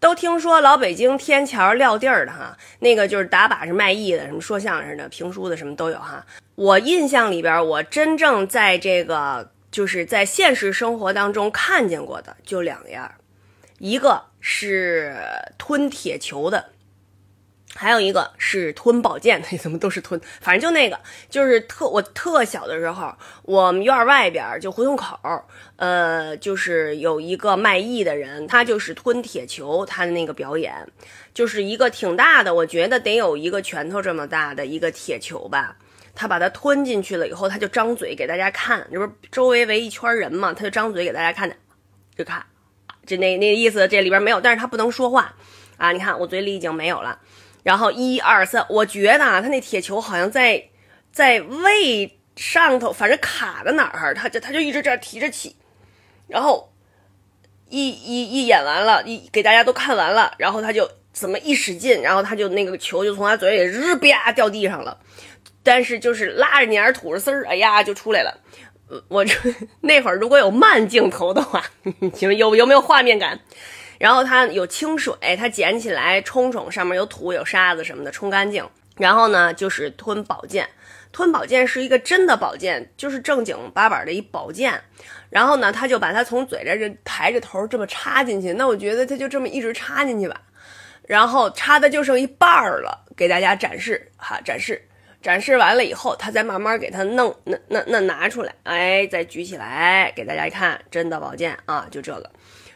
都听说老北京天桥撂地儿的哈，那个就是打把式卖艺的，什么说相声的、评书的，什么都有哈。我印象里边，我真正在这个就是在现实生活当中看见过的就两样，一个是吞铁球的。还有一个是吞宝剑那，怎么都是吞？反正就那个，就是特我特小的时候，我们院外边就胡同口，呃，就是有一个卖艺的人，他就是吞铁球，他的那个表演，就是一个挺大的，我觉得得有一个拳头这么大的一个铁球吧，他把它吞进去了以后，他就张嘴给大家看，这不是周围围一圈人嘛，他就张嘴给大家看，就看，就那那意思这里边没有，但是他不能说话啊，你看我嘴里已经没有了。然后一二三，我觉得啊，他那铁球好像在在胃上头，反正卡在哪儿，他就他就一直这样提着起，然后一一一演完了，一给大家都看完了，然后他就怎么一使劲，然后他就那个球就从他嘴里日吧掉地上了，但是就是拉着黏吐着丝儿，哎呀就出来了。我那会儿如果有慢镜头的话，请问有有没有画面感？然后它有清水，它捡起来冲冲，上面有土有沙子什么的，冲干净。然后呢，就是吞宝剑，吞宝剑是一个真的宝剑，就是正经八百的一宝剑。然后呢，他就把它从嘴这这抬着头这么插进去。那我觉得他就这么一直插进去吧。然后插的就剩一半儿了，给大家展示哈，展示，展示完了以后，他再慢慢给它弄，那那那拿出来，哎，再举起来给大家一看，真的宝剑啊，就这个。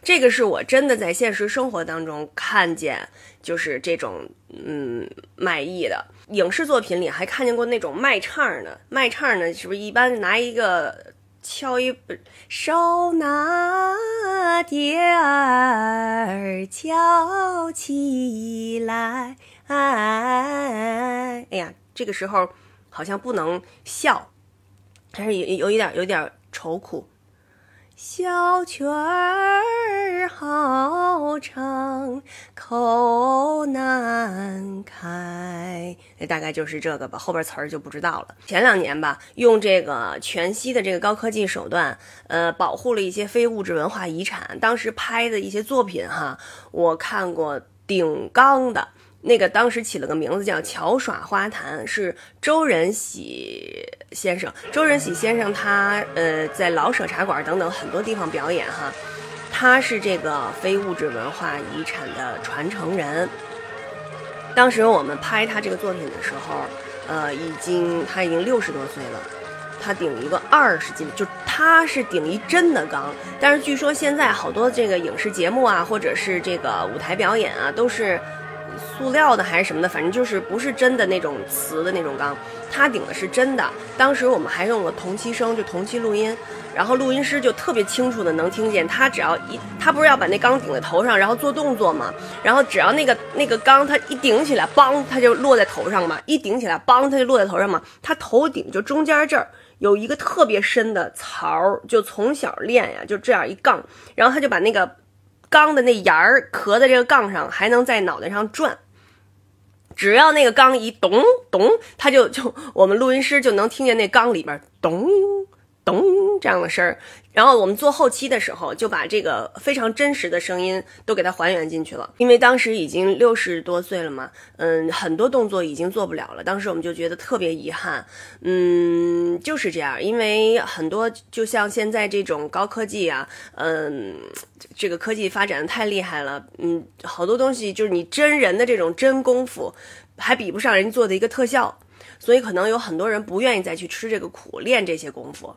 这个是我真的在现实生活当中看见，就是这种嗯卖艺的影视作品里还看见过那种卖唱的，卖唱呢是不是一般拿一个敲一手拿碟儿敲起来，哎呀，这个时候好像不能笑，但是有有一点有点愁苦。小曲儿好唱，口难开。那大概就是这个吧，后边词儿就不知道了。前两年吧，用这个全息的这个高科技手段，呃，保护了一些非物质文化遗产。当时拍的一些作品哈，我看过顶缸的。那个当时起了个名字叫《巧耍花坛》，是周仁喜先生。周仁喜先生他呃在老舍茶馆等等很多地方表演哈，他是这个非物质文化遗产的传承人。当时我们拍他这个作品的时候，呃，已经他已经六十多岁了，他顶一个二十斤，就他是顶一真的缸。但是据说现在好多这个影视节目啊，或者是这个舞台表演啊，都是。塑料的还是什么的，反正就是不是真的那种瓷的那种缸，他顶的是真的。当时我们还用了同期声，就同期录音，然后录音师就特别清楚的能听见他只要一，他不是要把那缸顶在头上，然后做动作嘛，然后只要那个那个缸他一顶起来，梆，他就落在头上嘛，一顶起来，梆，他就落在头上嘛。他头顶就中间这儿有一个特别深的槽，就从小练呀，就这样一杠，然后他就把那个。缸的那沿儿壳在这个杠上，还能在脑袋上转。只要那个缸一咚咚，他就就我们录音师就能听见那缸里边咚。咚这样的声儿，然后我们做后期的时候，就把这个非常真实的声音都给它还原进去了。因为当时已经六十多岁了嘛，嗯，很多动作已经做不了了。当时我们就觉得特别遗憾，嗯，就是这样。因为很多就像现在这种高科技啊，嗯，这个科技发展的太厉害了，嗯，好多东西就是你真人的这种真功夫，还比不上人家做的一个特效，所以可能有很多人不愿意再去吃这个苦，练这些功夫。